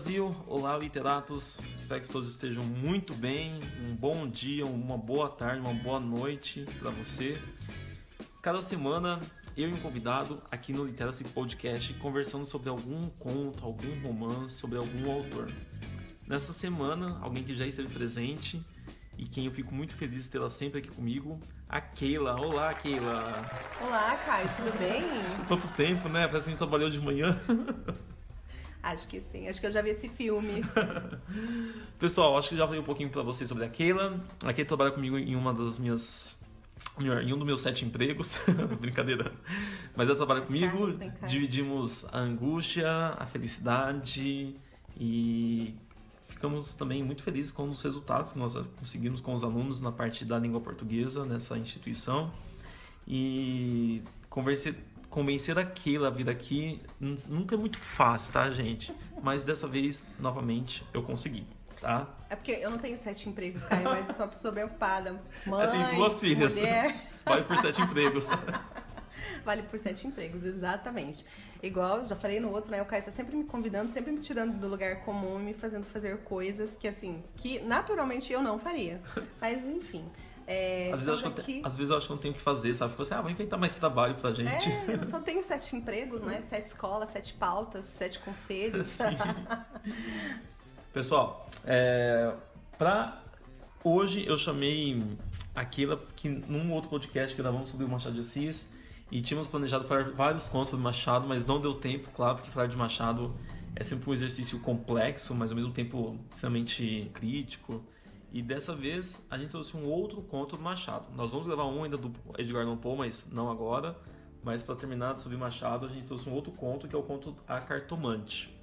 Brasil, olá literatos, espero que todos estejam muito bem. Um bom dia, uma boa tarde, uma boa noite para você. Cada semana eu e um convidado aqui no Literacy Podcast conversando sobre algum conto, algum romance, sobre algum autor. Nessa semana, alguém que já esteve presente e quem eu fico muito feliz de tê-la sempre aqui comigo, a Keila. Olá, Keila! Olá, Caio, tudo bem? Quanto tempo, né? Parece que a gente trabalhou de manhã. Acho que sim, acho que eu já vi esse filme. Pessoal, acho que já falei um pouquinho para vocês sobre a Keila. A Keila trabalha comigo em uma das minhas. Melhor, em um dos meus sete empregos. Brincadeira. Mas ela trabalha comigo. Dividimos a angústia, a felicidade e ficamos também muito felizes com os resultados que nós conseguimos com os alunos na parte da língua portuguesa nessa instituição. E conversei, convencer aquilo a vir aqui nunca é muito fácil, tá, gente? Mas dessa vez, novamente, eu consegui, tá? É porque eu não tenho sete empregos, Caio, mas eu sou uma pessoa bem ocupada. Mãe, eu tenho duas filhas. Mulher. Vale por sete empregos. vale por sete empregos, exatamente. Igual, já falei no outro, né? O Caio tá sempre me convidando, sempre me tirando do lugar comum, me fazendo fazer coisas que, assim, que naturalmente eu não faria. Mas, enfim. É, às, vezes aqui... que, às, vezes eu acho que não tenho o que fazer, sabe? Fico assim, ah, vou inventar mais trabalho pra gente. É, eu só tenho sete empregos, né? Sete escolas, sete pautas, sete conselhos. Pessoal, é, pra hoje eu chamei aquela que num outro podcast que gravamos sobre o Machado de Assis e tínhamos planejado falar vários contos sobre Machado, mas não deu tempo, claro, porque falar de Machado é sempre um exercício complexo, mas ao mesmo tempo extremamente crítico. E dessa vez a gente trouxe um outro conto do Machado. Nós vamos levar um ainda do Edgar Allan Poe, mas não agora. Mas para terminar sobre Machado, a gente trouxe um outro conto que é o conto A Cartomante.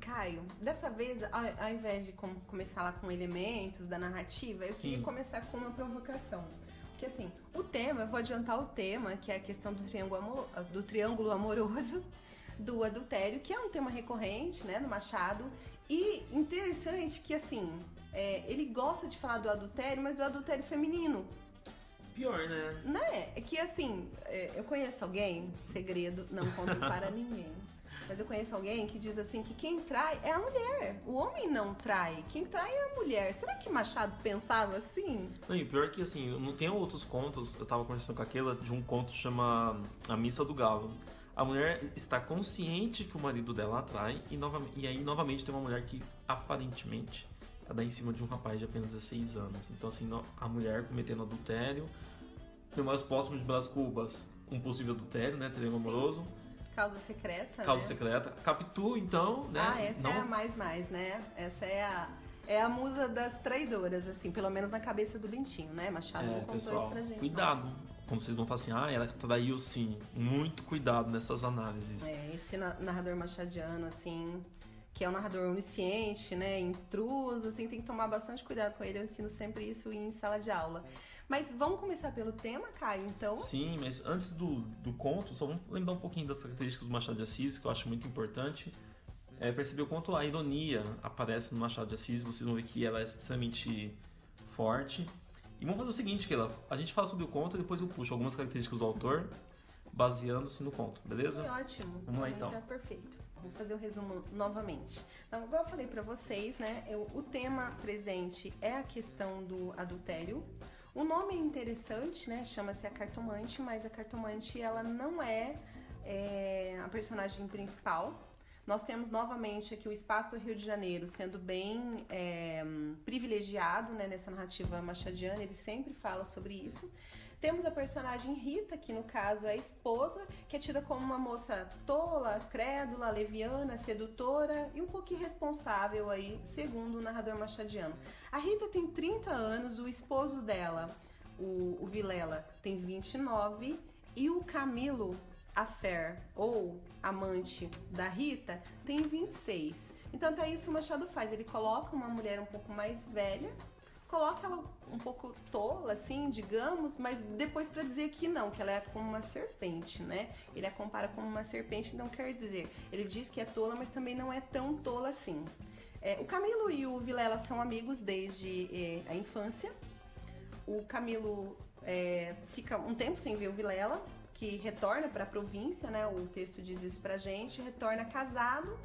Caio, dessa vez, ao, invés de começar lá com elementos da narrativa, eu Sim. queria começar com uma provocação. Porque assim, o tema, eu vou adiantar o tema, que é a questão do triângulo, do triângulo amoroso, do adultério, que é um tema recorrente, né, no Machado. E interessante que assim, é, ele gosta de falar do adultério, mas do adultério feminino. Pior, né? Né? É que assim, é, eu conheço alguém, segredo, não conto para ninguém. Mas eu conheço alguém que diz assim que quem trai é a mulher. O homem não trai. Quem trai é a mulher. Será que Machado pensava assim? Não, e pior que assim, não tem outros contos, eu tava conversando com aquela de um conto que chama A Missa do Galo. A mulher está consciente que o marido dela atrai e, nova, e aí novamente tem uma mulher que aparentemente a dar em cima de um rapaz de apenas 16 anos. Então, assim, a mulher cometendo adultério. No mais próximo de Brás Cubas, um possível adultério, né? Triângulo amoroso. Causa secreta. Causa né? secreta. Capitu, então, né? Ah, essa Não... é a mais mais, né? Essa é a. É a musa das traidoras, assim, pelo menos na cabeça do Bentinho, né? Machado é, não contou pessoal, isso pra gente. Cuidado. Não. Quando vocês vão falar assim, ah, ela traiu sim. Muito cuidado nessas análises. É, esse narrador machadiano, assim, que é um narrador onisciente, né, intruso, assim, tem que tomar bastante cuidado com ele. Eu ensino sempre isso em sala de aula. Mas vamos começar pelo tema, Caio, então? Sim, mas antes do, do conto, só vamos lembrar um pouquinho das características do Machado de Assis, que eu acho muito importante. É, perceber o quanto a ironia aparece no Machado de Assis, vocês vão ver que ela é extremamente forte. E vamos fazer o seguinte, Keila, a gente fala sobre o conto e depois eu puxo algumas características do autor, baseando-se no conto, beleza? Ótimo. Vamos lá então. Tá perfeito. Vou fazer o um resumo novamente. Então, igual eu falei para vocês, né? Eu, o tema presente é a questão do adultério. O nome é interessante, né? Chama-se a cartomante, mas a cartomante ela não é, é a personagem principal. Nós temos novamente aqui o espaço do Rio de Janeiro sendo bem é, privilegiado né, nessa narrativa machadiana, ele sempre fala sobre isso. Temos a personagem Rita, que no caso é a esposa, que é tida como uma moça tola, crédula, leviana, sedutora e um pouco irresponsável aí, segundo o narrador machadiano. A Rita tem 30 anos, o esposo dela, o, o Vilela, tem 29 e o Camilo Affair, ou amante da Rita, tem 26. Então, até isso o Machado faz. Ele coloca uma mulher um pouco mais velha coloca ela um pouco tola, assim, digamos, mas depois para dizer que não, que ela é como uma serpente, né? Ele a compara como uma serpente, não quer dizer. Ele diz que é tola, mas também não é tão tola assim. É, o Camilo e o Vilela são amigos desde é, a infância. O Camilo é, fica um tempo sem ver o Vilela, que retorna para a província, né? O texto diz isso pra gente, retorna casado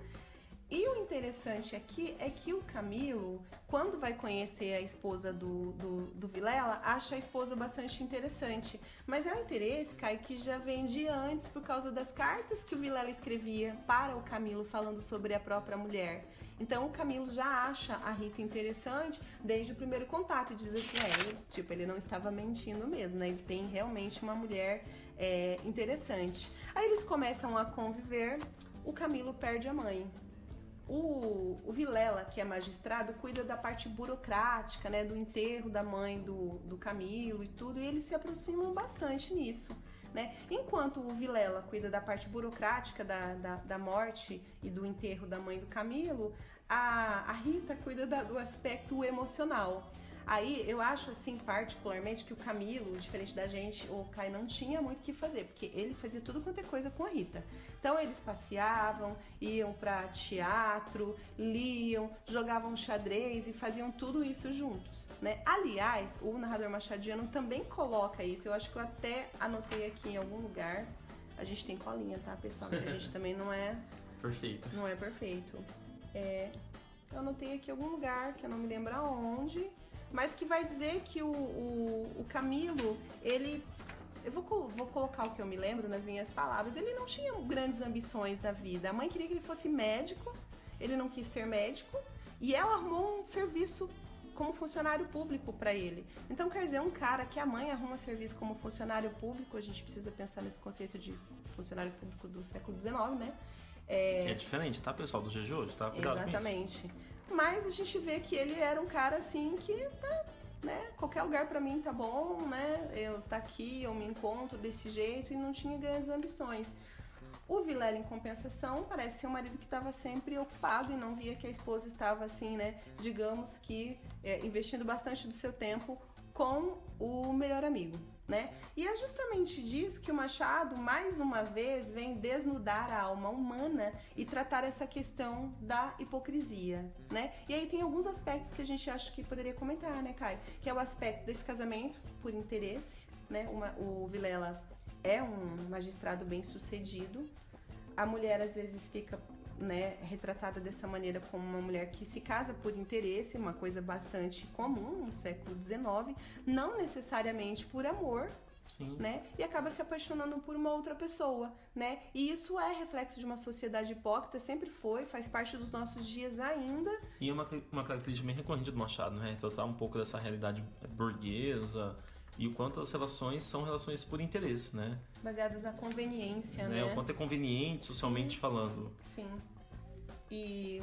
E o interessante aqui é que o Camilo, quando vai conhecer a esposa do, do, do, Vilela, acha a esposa bastante interessante. Mas é um interesse, Kai, que já vem de antes por causa das cartas que o Vilela escrevia para o Camilo falando sobre a própria mulher. Então o Camilo já acha a Rita interessante desde o primeiro contato e diz assim, é, ele, tipo, ele não estava mentindo mesmo, né? Ele tem realmente uma mulher é, interessante. Aí eles começam a conviver, o Camilo perde a mãe. O, o Vilela, que é magistrado, cuida da parte burocrática, né, do enterro da mãe do, do Camilo e tudo, e eles se aproximam bastante nisso. Né? Enquanto o Vilela cuida da parte burocrática da, da, da, morte e do enterro da mãe do Camilo, a, a Rita cuida da, do aspecto emocional. Aí eu acho assim, particularmente, que o Camilo, diferente da gente, o Kai não tinha muito o que fazer, porque ele fazia tudo quanto é coisa com a Rita. Então eles passeavam, iam para teatro, liam, jogavam xadrez e faziam tudo isso juntos. Né? Aliás, o narrador machadiano também coloca isso. Eu acho que eu até anotei aqui em algum lugar. A gente tem colinha, tá, pessoal? Porque a gente também não é perfeito. Não é perfeito. É, eu anotei aqui em algum lugar que eu não me lembro aonde mas que vai dizer que o, o, o Camilo, ele eu vou, vou, colocar o que eu me lembro nas minhas palavras. Ele não tinha grandes ambições na vida. A mãe queria que ele fosse médico, ele não quis ser médico, e ela arrumou um serviço como funcionário público para ele. Então, quer dizer, um cara que a mãe arruma serviço como funcionário público, a gente precisa pensar nesse conceito de funcionário público do século XIX, né? É, é diferente, tá, pessoal, do dia de hoje, tá? Cuidado Exatamente. Mas a gente vê que ele era um cara assim que tá, né? Qualquer lugar para mim tá bom, né? Eu tá aqui, eu me encontro desse jeito e não tinha grandes ambições. O Vilela, em compensação, parece ser um marido que estava sempre ocupado e não via que a esposa estava assim, né? Digamos que é, investindo bastante do seu tempo com o melhor amigo né? E é justamente disso que o Machado, mais uma vez, vem desnudar a alma humana e tratar essa questão da hipocrisia, né? E aí tem alguns aspectos que a gente acha que poderia comentar, né, Caio? Que é o aspecto desse casamento por interesse, né? Uma, o Vilela é um magistrado bem sucedido. A mulher às vezes fica né, retratada dessa maneira como uma mulher que se casa por interesse, uma coisa bastante comum no século XIX, não necessariamente por amor, Sim. né? E acaba se apaixonando por uma outra pessoa, né? E isso é reflexo de uma sociedade hipócrita, sempre foi, faz parte dos nossos dias ainda. E é uma, uma característica bem recorrente do Machado, né? Tratar um pouco dessa realidade burguesa e o quanto as relações são relações por interesse, né? Baseadas na conveniência, né? né? O quanto é conveniente socialmente Sim. falando. Sim. E,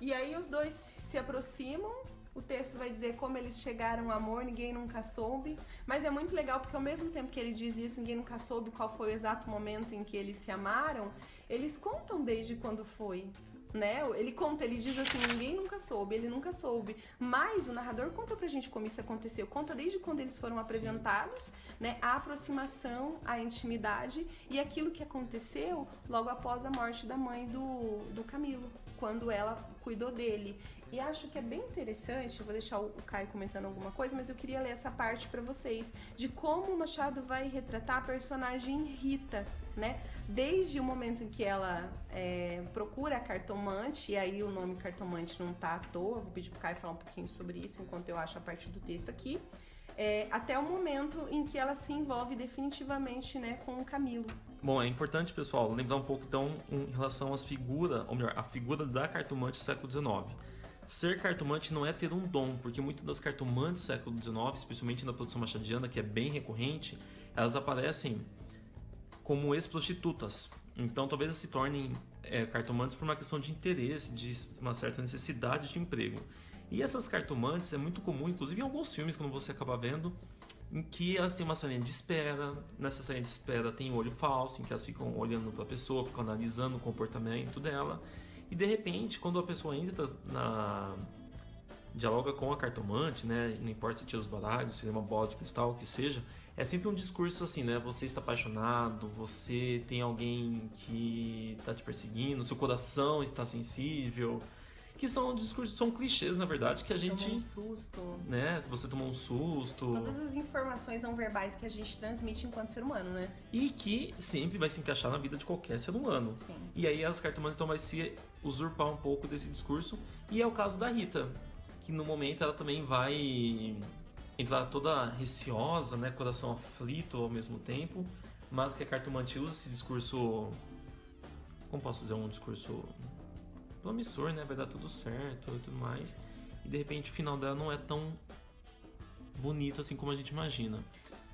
e aí os dois se aproximam. O texto vai dizer como eles chegaram ao amor, ninguém nunca soube. Mas é muito legal porque ao mesmo tempo que ele diz isso, ninguém nunca soube qual foi o exato momento em que eles se amaram, eles contam desde quando foi né? Ele conta, ele diz assim, ninguém nunca soube, ele nunca soube. Mas o narrador conta pra gente como isso aconteceu, conta desde quando eles foram apresentados, Sim. né? A aproximação, a intimidade e aquilo que aconteceu logo após a morte da mãe do, do Camilo, quando ela cuidou dele. E acho que é bem interessante, vou deixar o Caio comentando alguma coisa, mas eu queria ler essa parte para vocês de como o Machado vai retratar a personagem Rita, né? Desde o momento em que ela é, procura a cartomante, e aí o nome cartomante não tá à toa, vou pedir pro Caio falar um pouquinho sobre isso enquanto eu acho a parte do texto aqui. É, até o momento em que ela se envolve definitivamente né, com o Camilo. Bom, é importante, pessoal, lembrar um pouco então em relação às figuras, ou melhor, a figura da cartomante do século XIX. Ser cartomante não é ter um dom, porque muitas das cartomantes do século XIX, especialmente na produção machadiana, que é bem recorrente, elas aparecem como ex-prostitutas. Então talvez elas se tornem é, cartomantes por uma questão de interesse, de uma certa necessidade de emprego. E essas cartomantes é muito comum, inclusive em alguns filmes, quando você acaba vendo, em que elas têm uma salinha de espera. Nessa salinha de espera tem olho falso, em que elas ficam olhando para a pessoa, ficam analisando o comportamento dela. E de repente, quando a pessoa entra na. dialoga com a cartomante, né? Não importa se tira os baralhos, se é uma bola de cristal, o que seja, é sempre um discurso assim, né? Você está apaixonado, você tem alguém que está te perseguindo, seu coração está sensível. Que são discursos, são clichês, na verdade, que a gente. Tomou um susto. Né? Se você tomou um susto. Todas as informações não verbais que a gente transmite enquanto ser humano, né? E que sempre vai se encaixar na vida de qualquer ser humano. Sim. E aí as cartomantes então vai se usurpar um pouco desse discurso. E é o caso da Rita, que no momento ela também vai entrar toda receosa, né? Coração aflito ao mesmo tempo. Mas que a cartomante usa esse discurso. Como posso dizer? Um discurso promissor, né? Vai dar tudo certo e tudo mais. E de repente o final dela não é tão bonito assim como a gente imagina.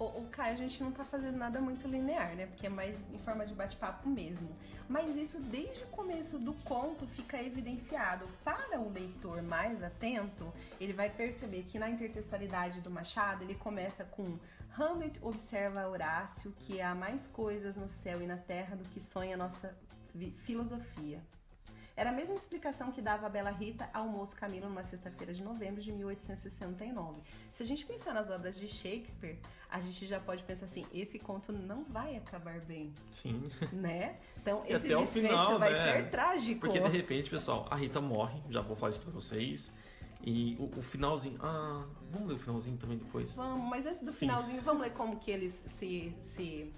O, o a gente não tá fazendo nada muito linear, né? Porque é mais em forma de bate-papo mesmo. Mas isso desde o começo do conto fica evidenciado. Para o leitor mais atento, ele vai perceber que na intertextualidade do Machado ele começa com Hamlet observa Horácio que há mais coisas no céu e na terra do que sonha nossa filosofia. Era a mesma explicação que dava a Bela Rita ao moço Camilo numa sexta-feira de novembro de 1869. Se a gente pensar nas obras de Shakespeare, a gente já pode pensar assim: esse conto não vai acabar bem. Sim. Né? Então E esse desfecho final, vai né? ser trágico. Porque de repente, pessoal, a Rita morre, já vou falar isso pra vocês. E o, o finalzinho. Ah, vamos ler o finalzinho também depois. Vamos, mas antes do Sim. finalzinho, vamos ler como que eles se, se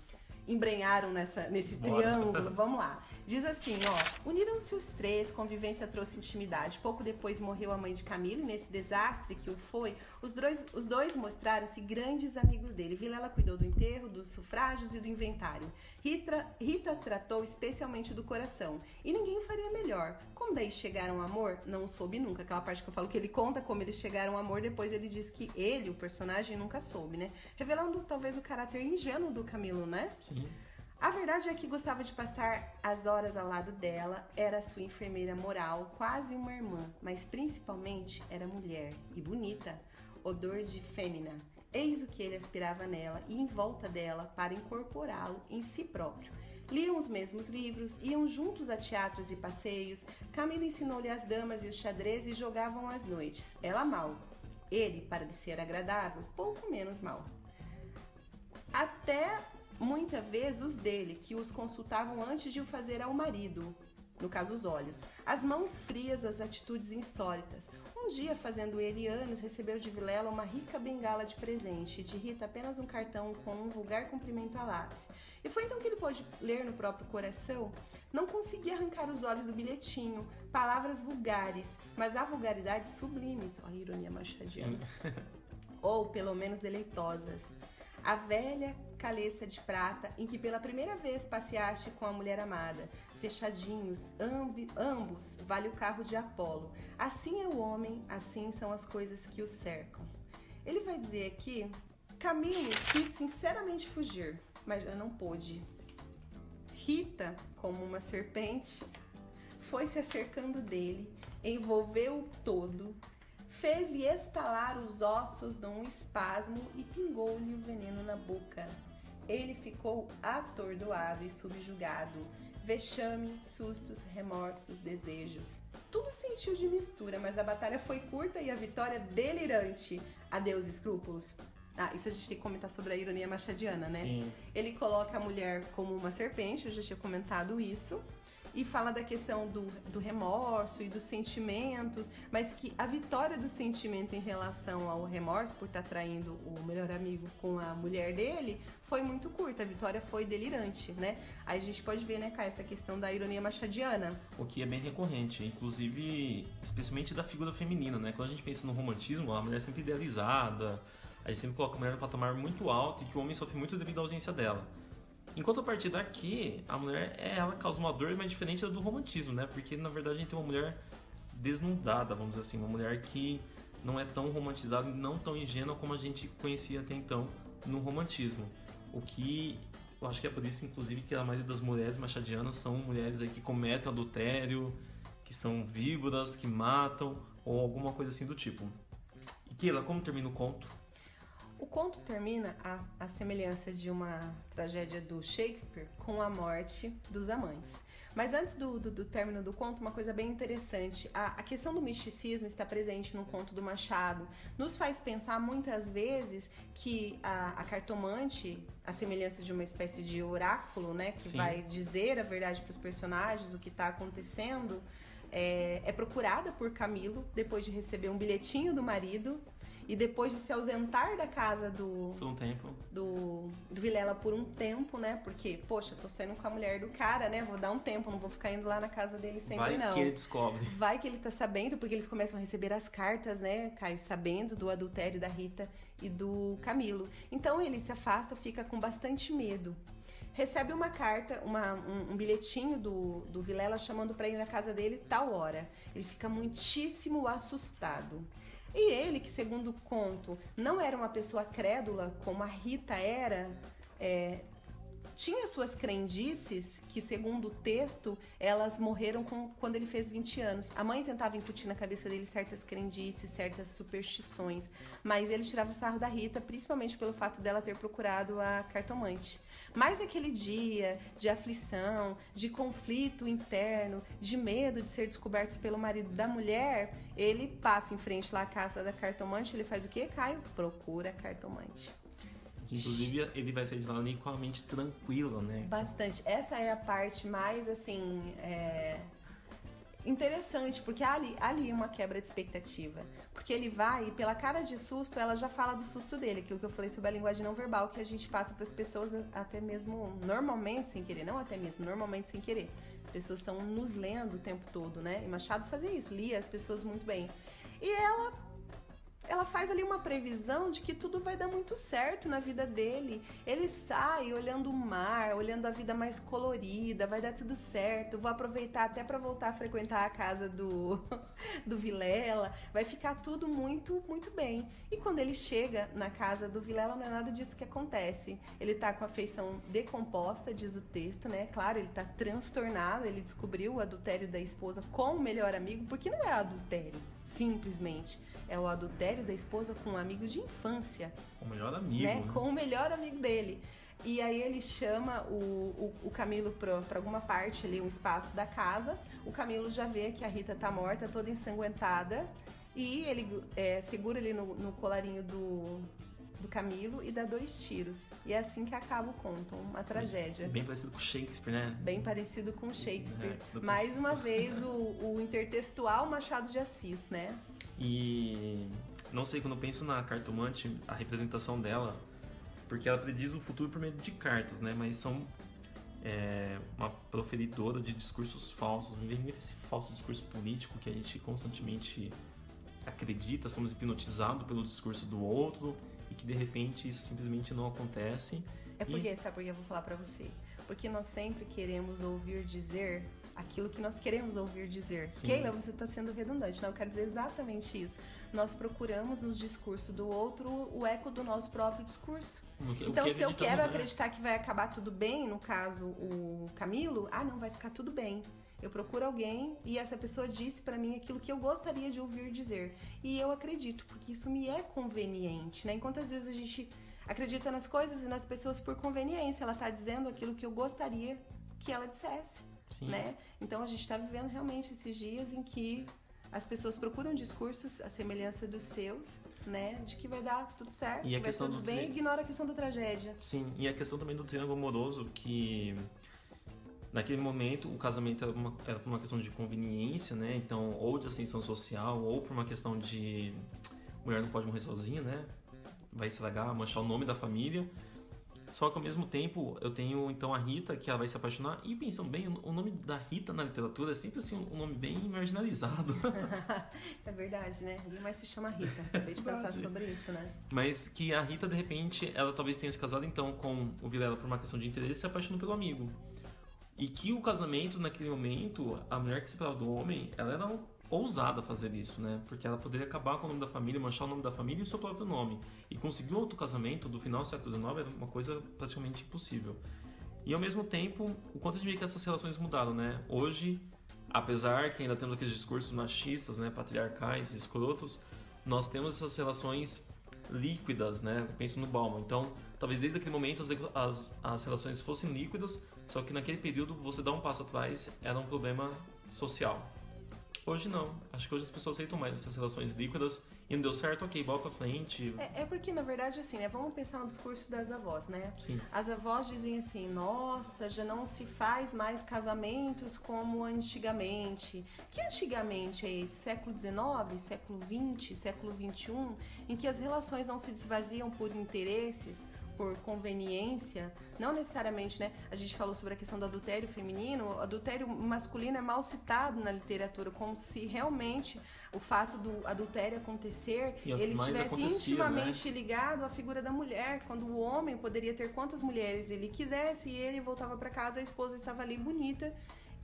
embrenharam nessa, nesse Bora. triângulo. Vamos lá. Diz assim, ó. Uniram-se os três, convivência trouxe intimidade. Pouco depois morreu a mãe de Camilo e nesse desastre que o foi, os dois, os dois mostraram-se grandes amigos dele. Vilela cuidou do enterro, dos sufrágios e do inventário. Rita, Rita tratou especialmente do coração. E ninguém faria melhor. Como daí chegaram ao amor? Não soube nunca. Aquela parte que eu falo que ele conta como eles chegaram ao amor, depois ele diz que ele, o personagem, nunca soube, né? Revelando talvez o caráter ingênuo do Camilo, né? Sim. A verdade é que gostava de passar as horas ao lado dela, era sua enfermeira moral, quase uma irmã, mas principalmente era mulher e bonita, odor de fêmina. Eis o que ele aspirava nela e em volta dela para incorporá-lo em si próprio. Liam os mesmos livros, iam juntos a teatros e passeios. Camila ensinou-lhe as damas e os xadrez e jogavam às noites. Ela mal. Ele, para lhe ser agradável, pouco menos mal. Até muita vez os dele, que os consultavam antes de o fazer ao marido, no caso os olhos. As mãos frias, as atitudes insólitas. Um dia, fazendo ele anos, recebeu de Vilela uma rica bengala de presente e de Rita apenas um cartão com um vulgar cumprimento a lápis. E foi então que ele pôde ler no próprio coração. Não conseguia arrancar os olhos do bilhetinho, palavras vulgares, mas há vulgaridades sublimes, olha a ironia machadiana, ou pelo menos deleitosas. A velha caleça de prata em que pela primeira vez passeaste com a mulher amada. Fechadinhos, ambos, vale o carro de Apolo. Assim é o homem, assim são as coisas que o cercam. Ele vai dizer aqui: Camilo quis sinceramente fugir, mas já não pôde. Rita, como uma serpente, foi se acercando dele, envolveu-o todo, fez-lhe estalar os ossos num espasmo e pingou-lhe o veneno na boca. Ele ficou atordoado e subjugado, vexame, sustos, remorsos, desejos. Tudo sentiu de mistura, mas a batalha foi curta e a vitória delirante. Adeus, escrúpulos. Ah, isso a gente tem que comentar sobre a ironia machadiana, né? Sim. Ele coloca a mulher como uma serpente, eu já tinha comentado isso. E fala da questão do, do remorso e dos sentimentos, mas que a vitória do sentimento em relação ao remorso, por estar traindo o melhor amigo com a mulher dele, foi muito curta. A vitória foi delirante, né? Aí a gente pode ver, né, Kai, essa questão da ironia machadiana. O que é bem recorrente, inclusive, especialmente da figura feminina, né? Quando a gente pensa no romantismo, a mulher é sempre idealizada, a gente sempre coloca a mulher no patamar muito alto e que o homem sofre muito devido à ausência dela. Enquanto a partir daqui, a mulher, é, ela causa uma dor, mas diferente da do romantismo, né? Porque na verdade a gente tem uma mulher desnudada, vamos dizer assim, uma mulher que não é tão romantizada e não tão ingênua como a gente conhecia até então no romantismo. O que eu acho que é por isso, inclusive, que a maioria das mulheres machadianas são mulheres aí que cometem adultério, que são víboras, que matam, ou alguma coisa assim do tipo. E Keila, como termina o conto? O conto termina a, a semelhança de uma tragédia do Shakespeare com a morte dos amantes. Mas antes do, do, do término do conto, uma coisa bem interessante. A, a questão do misticismo está presente no conto do Machado. Nos faz pensar muitas vezes que a, a cartomante, a semelhança de uma espécie de oráculo, né? Que Sim. vai dizer a verdade para os personagens, o que está acontecendo. é, é procurada por Camilo depois de receber um bilhetinho do marido e depois de se ausentar da casa do. Por um tempo. Do, do Vilela por um tempo, né? Porque, poxa, tô saindo com a mulher do cara, né? Vou dar um tempo, não vou ficar indo lá na casa dele sempre, Vai não. que ele descobre. Vai que ele tá sabendo, porque eles começam a receber as cartas, né, Caio, sabendo do adultério da Rita e do Camilo. Então ele se afasta, fica com bastante medo recebe uma carta, uma, um, um, bilhetinho do, do Vilela chamando para ir na casa dele tal hora. Ele fica muitíssimo assustado. E ele, que segundo o conto, não era uma pessoa crédula como a Rita era, é, tinha suas crendices, que segundo o texto, elas morreram com, quando ele fez 20 anos. A mãe tentava incutir na cabeça dele certas crendices, certas superstições, mas ele tirava sarro da Rita, principalmente pelo fato dela ter procurado a cartomante. Mas aquele dia de aflição, de conflito interno, de medo de ser descoberto pelo marido da mulher, ele passa em frente lá à casa da cartomante, ele faz o quê, Caio? Procura a cartomante. Inclusive, ele vai sair de lá nem com a mente tranquila, né? Bastante. Essa é a parte mais, assim, é... interessante, porque há ali, há ali uma quebra de expectativa. Porque ele vai e pela cara de susto, ela já fala do susto dele, aquilo que eu falei sobre a linguagem não verbal, que a gente passa para as pessoas até mesmo normalmente sem querer, não até mesmo, normalmente sem querer. As pessoas estão nos lendo o tempo todo, né? E Machado fazia isso, lia as pessoas muito bem. E ela ela faz ali uma previsão de que tudo vai dar muito certo na vida dele. Ele sai olhando o mar, olhando a vida mais colorida, vai dar tudo certo. Vou aproveitar até para voltar a frequentar a casa do do Vilela, vai ficar tudo muito muito bem. E quando ele chega na casa do Vilela, não é nada disso que acontece. Ele tá com a feição decomposta, diz o texto, né? Claro, ele tá transtornado, ele descobriu o adultério da esposa com o melhor amigo, porque não é adultério, simplesmente é o adultério da esposa com um amigo de infância. O melhor amigo. Né? Com o melhor amigo dele. E aí ele chama o, o, o Camilo para alguma parte ali, um espaço da casa. O Camilo já vê que a Rita tá morta, toda ensanguentada. E ele é, segura ele no, no colarinho do, do Camilo e dá dois tiros. E é assim que acaba o conto, uma tragédia. Bem parecido com Shakespeare, né? Bem parecido com Shakespeare. É, Mais uma vez o, o intertextual Machado de Assis, né? E não sei, quando eu penso na cartomante, a representação dela, porque ela prediz o futuro por meio de cartas, né? Mas são é, uma proferidora de discursos falsos, me vem muito esse falso discurso político que a gente constantemente acredita, somos hipnotizados pelo discurso do outro e que de repente isso simplesmente não acontece. É porque, e... sabe por que eu vou falar para você? Porque nós sempre queremos ouvir dizer aquilo que nós queremos ouvir dizer. Sim. Keila, você está sendo redundante. Não, eu quero dizer exatamente isso. Nós procuramos nos discursos do outro o eco do nosso próprio discurso. Que, então, se eu quero né? acreditar que vai acabar tudo bem, no caso o Camilo, ah, não, vai ficar tudo bem. Eu procuro alguém e essa pessoa disse para mim aquilo que eu gostaria de ouvir dizer. E eu acredito, porque isso me é conveniente, né? Enquanto às vezes a gente acredita nas coisas e nas pessoas por conveniência, ela tá dizendo aquilo que eu gostaria que ela dissesse. Sim. né? Então a gente está vivendo realmente esses dias em que as pessoas procuram discursos à semelhança dos seus, né? De que vai dar tudo certo, e a vai questão tudo bem, tri... ignora a questão da tragédia. Sim, e a questão também do triângulo amoroso, que naquele momento o casamento era uma, era por uma questão de conveniência, né? Então, ou de ascensão social, ou por uma questão de mulher não pode morrer sozinha, né? Vai estragar, manchar o nome da família. Só que ao mesmo tempo eu tenho então a Rita, que ela vai se apaixonar. E pensando bem, o nome da Rita na literatura é sempre assim um nome bem marginalizado. é verdade, né? Ninguém mais se chama Rita. Acabei de pensar sobre isso, né? Mas que a Rita, de repente, ela talvez tenha se casado então com o Vilela por uma questão de interesse e se apaixonou pelo amigo. E que o casamento, naquele momento, a mulher que se separava do homem, ela era ousada fazer isso, né? Porque ela poderia acabar com o nome da família, manchar o nome da família e o seu próprio nome. E conseguir outro casamento do final do século XIX era uma coisa praticamente impossível. E ao mesmo tempo, o quanto a gente vê que essas relações mudaram, né? Hoje, apesar que ainda temos aqueles discursos machistas, né, patriarcais, escrotos, nós temos essas relações líquidas, né? Eu penso no Bauman. Então, talvez desde aquele momento as, as, as relações fossem líquidas, só que naquele período você dar um passo atrás era um problema social. Hoje não. Acho que hoje as pessoas aceitam mais essas relações líquidas e não deu certo, ok, bola pra frente. É, é, porque, na verdade, assim, né? Vamos pensar no discurso das avós, né? Sim. As avós dizem assim, nossa, já não se faz mais casamentos como antigamente. Que antigamente é esse? Século XIX, século XX, século XXI, em que as relações não se desvaziam por interesses, por conveniência, não necessariamente, né? A gente falou sobre a questão do adultério feminino, o adultério masculino é mal citado na literatura, como se realmente o fato do adultério acontecer, é ele estivesse acontecia, intimamente ligado à figura da mulher, quando o homem poderia ter quantas mulheres ele quisesse e ele voltava para casa, a esposa estava ali bonita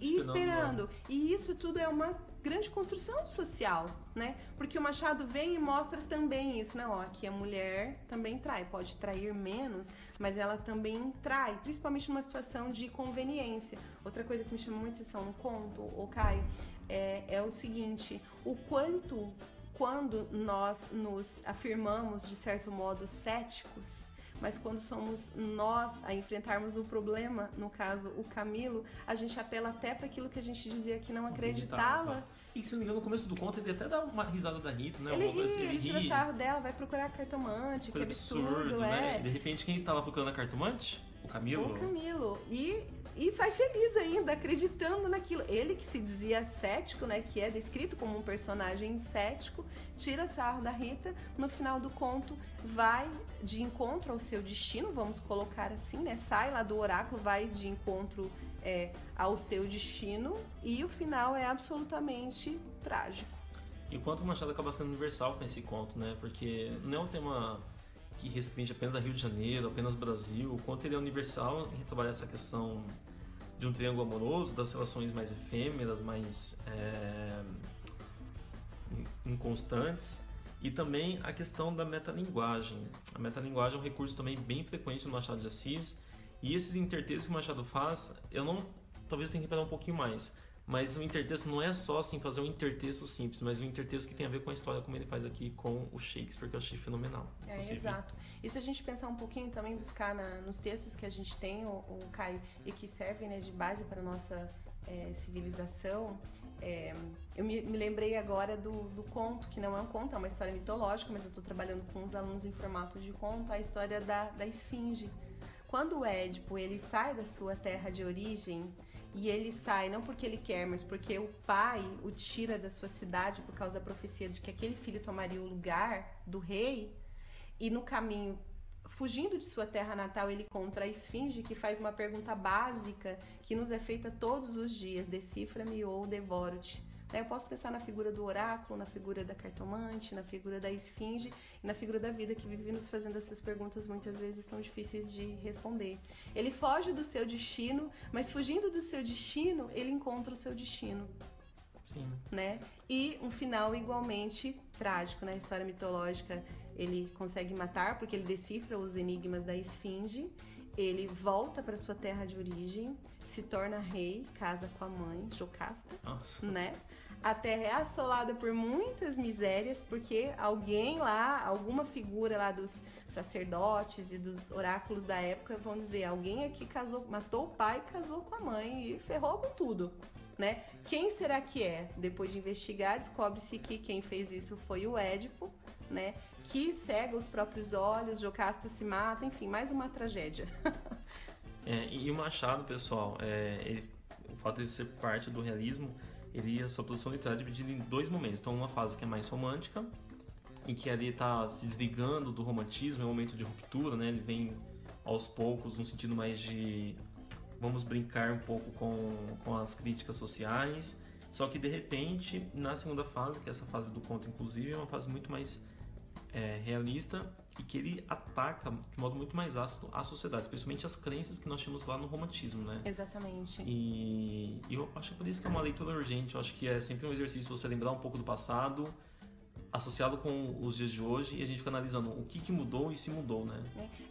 e Esperando, esperando. E isso tudo é uma grande construção social, né? Porque o Machado vem e mostra também isso, né? Ó, aqui a mulher também trai, pode trair menos, mas ela também trai, principalmente numa situação de conveniência. Outra coisa que me chama muita atenção no conto, o Caio, é, é o seguinte: o quanto quando nós nos afirmamos de certo modo céticos, mas quando somos nós a enfrentarmos o problema, no caso o Camilo, a gente apela até para aquilo que a gente dizia que não acreditava. E se não me engano, no começo do conto ele até dá uma risada da Rita, né? Ele ri, assim, ele tira sarro dela, vai procurar cartomante, que Foi absurdo, né? é. De repente, quem estava procurando a cartomante? O Camilo? O Camilo. E, e sai feliz ainda, acreditando naquilo. Ele que se dizia cético, né? Que é descrito como um personagem cético, tira sarro da Rita. No final do conto, vai de encontro ao seu destino, vamos colocar assim, né? Sai lá do oráculo, vai de encontro é, ao seu destino. E o final é absolutamente trágico. E o Machado acaba sendo universal com esse conto, né? Porque não é um tema que restringe apenas a Rio de Janeiro, apenas Brasil. O quanto ele é universal em trabalhar essa questão de um triângulo amoroso, das relações mais efêmeras, mais é, inconstantes. E também a questão da metalinguagem. A metalinguagem é um recurso também bem frequente no Machado de Assis. E esses intertextos que o Machado faz, eu não. Talvez eu tenha que reparar um pouquinho mais. Mas o intertexto não é só assim fazer um intertexto simples, mas um intertexto que tem a ver com a história como ele faz aqui com o Shakespeare, que eu achei fenomenal. É, inclusive. exato. E se a gente pensar um pouquinho também, buscar na- nos textos que a gente tem, o, o Caio, e que servem né, de base para a nossa é, civilização, é, eu me, me lembrei agora do, do conto, que não é um conto, é uma história mitológica, mas eu estou trabalhando com os alunos em formato de conto, a história da, da esfinge. Quando o Édipo ele sai da sua terra de origem e ele sai não porque ele quer, mas porque o pai o tira da sua cidade por causa da profecia de que aquele filho tomaria o lugar do rei, e no caminho fugindo de sua terra natal, ele encontra a esfinge que faz uma pergunta básica que nos é feita todos os dias: decifra-me ou devoro-te. Eu posso pensar na figura do oráculo, na figura da cartomante, na figura da esfinge e na figura da vida que vive nos fazendo essas perguntas muitas vezes tão difíceis de responder. Ele foge do seu destino, mas fugindo do seu destino, ele encontra o seu destino Sim. né? E um final igualmente trágico, na história mitológica, ele consegue matar porque ele decifra os enigmas da esfinge. Ele volta para sua terra de origem, se torna rei, casa com a mãe, Jocasta, Nossa. né? A terra é assolada por muitas misérias porque alguém lá, alguma figura lá dos sacerdotes e dos oráculos da época vão dizer: alguém aqui casou, matou o pai, casou com a mãe e ferrou com tudo, né? Quem será que é? Depois de investigar, descobre-se que quem fez isso foi o Édipo, né? Que cega os próprios olhos, Jocasta se mata, enfim, mais uma tragédia. É, e o Machado, pessoal, é, ele- o fato de ser parte do realismo, ele a sua produção literária é dividida em dois momentos. Então, uma fase que é mais romântica, em que ali está se desligando do romantismo, é um momento de ruptura, né? Ele vem aos poucos num sentido mais de vamos brincar um pouco com, com as críticas sociais. Só que de repente, na segunda fase, que é essa fase do conto, inclusive, é uma fase muito mais é, realista e que ele ataca de modo muito mais ácido a sociedade, especialmente as crenças que nós tínhamos lá no romantismo, né? Exatamente. E, eu acho que por isso que é uma leitura urgente. Eu acho que é sempre um exercício você lembrar um pouco do passado, associado com os dias de hoje, e a gente fica analisando o que, que mudou e se mudou, né?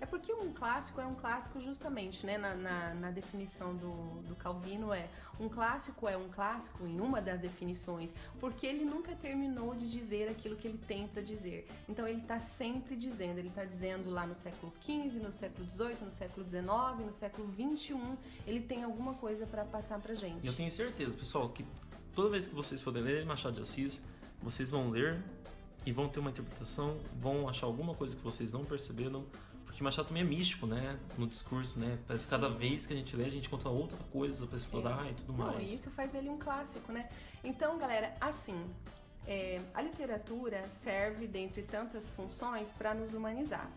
É porque um clássico é um clássico justamente, né? Na, na, na definição do, do Calvino é um clássico é um clássico em uma das definições, porque ele nunca terminou de dizer aquilo que ele tem para dizer. Então ele está sempre dizendo, ele está dizendo lá no século XV, no século XVIII, no século XIX, no século XXI, ele tem alguma coisa para passar pra gente. Eu tenho certeza, pessoal, que toda vez que vocês forem ler Machado de Assis, vocês vão ler e vão ter uma interpretação, vão achar alguma coisa que vocês não perceberam, porque Machado também é místico, né? No discurso, né? Parece que cada vez que a gente lê, a gente encontra outra coisa para explorar é. e tudo mais. Não, isso faz dele um clássico, né? Então, galera, assim, é, a literatura serve, dentre tantas funções, para nos humanizar.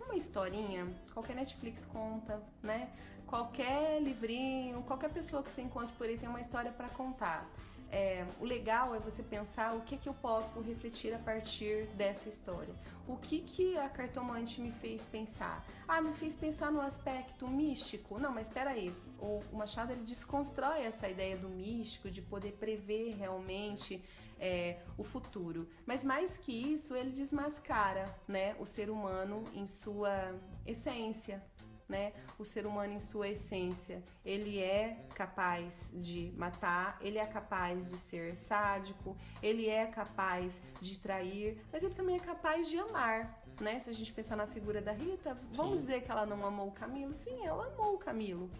Uma historinha, qualquer Netflix conta, né? Qualquer livrinho, qualquer pessoa que você encontre por aí tem uma história para contar. É, o legal é você pensar o que, que eu posso refletir a partir dessa história. O que, que a cartomante me fez pensar? Ah, me fez pensar no aspecto místico. Não, mas espera aí. O, Machado ele desconstrói essa ideia do místico, de poder prever realmente é, o futuro. Mas mais que isso, ele desmascara né, o ser humano em sua essência, né? O ser humano em sua essência, ele é capaz de matar, ele é capaz de ser sádico, ele é capaz de trair, mas ele também é capaz de amar, né? Se a gente pensar na figura da Rita, vamos Sim. dizer que ela não amou o Camilo? Sim, ela amou o Camilo.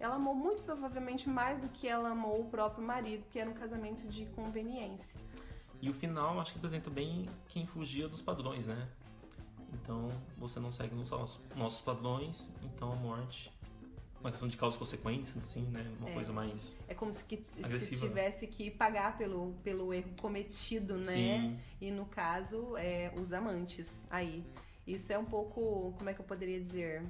Ela amou muito provavelmente mais do que ela amou o próprio marido, que era um casamento de conveniência. E o final acho que apresenta bem quem fugia dos padrões, né? Então você não segue nos nossos padrões, então a morte. Uma questão de causa e consequência, assim, né? Uma é. coisa mais. É como se, que, se tivesse que pagar pelo, pelo erro cometido, né? Sim. E no caso, é, os amantes aí. Isso é um pouco. Como é que eu poderia dizer?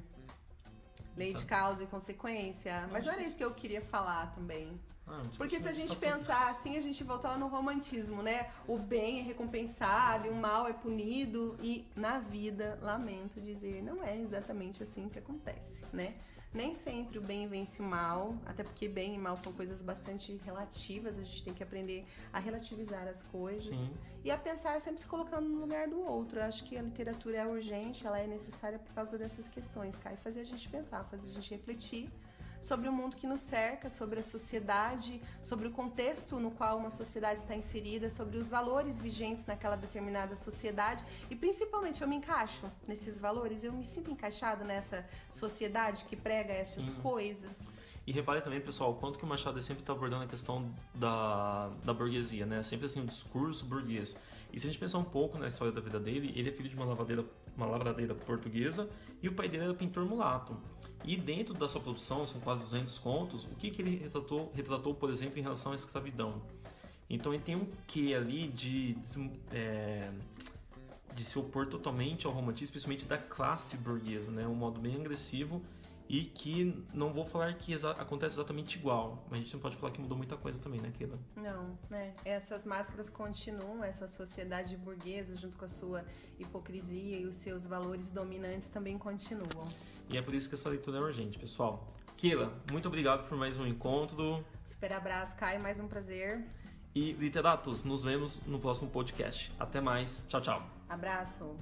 Lei de tá. causa e consequência. Mas não era isso que eu queria falar também. Ah, Porque se a gente pensar assim, a gente volta lá no romantismo, né? O bem é recompensado e o mal é punido. E na vida, lamento dizer, não é exatamente assim que acontece, né? Nem sempre o bem vence o mal, até porque bem e mal são coisas bastante relativas, a gente tem que aprender a relativizar as coisas Sim. e a pensar sempre se colocando no lugar do outro. Eu acho que a literatura é urgente, ela é necessária por causa dessas questões, cara, e fazer a gente pensar, fazer a gente refletir sobre o mundo que nos cerca, sobre a sociedade, sobre o contexto no qual uma sociedade está inserida, sobre os valores vigentes naquela determinada sociedade e principalmente eu me encaixo nesses valores, eu me sinto encaixado nessa sociedade que prega essas Sim. coisas. E repare também, pessoal, o quanto que o Machado sempre está abordando a questão da, da burguesia, né? Sempre assim, um discurso burguês. E se a gente pensar um pouco na história da vida dele, ele é filho de uma lavradeira, uma lavradeira portuguesa e o pai dele era pintor mulato. E dentro da sua produção, são quase 200 contos, o que, que ele retratou, retratou, por exemplo, em relação à escravidão? Então ele tem um quê ali de, é, de se opor totalmente ao romantismo, principalmente da classe burguesa, né? Um modo bem agressivo e que não vou falar que exa acontece exatamente igual, mas a gente não pode falar que mudou muita coisa também, né, Keila? Não, né? Essas máscaras continuam, essa sociedade burguesa, junto com a sua hipocrisia e os seus valores dominantes, também continuam. E é por isso que essa leitura é urgente, pessoal. Keila, muito obrigado por mais um encontro. Super abraço, Caio, mais um prazer. E literatos, nos vemos no próximo podcast. Até mais. Tchau, tchau. Abraço.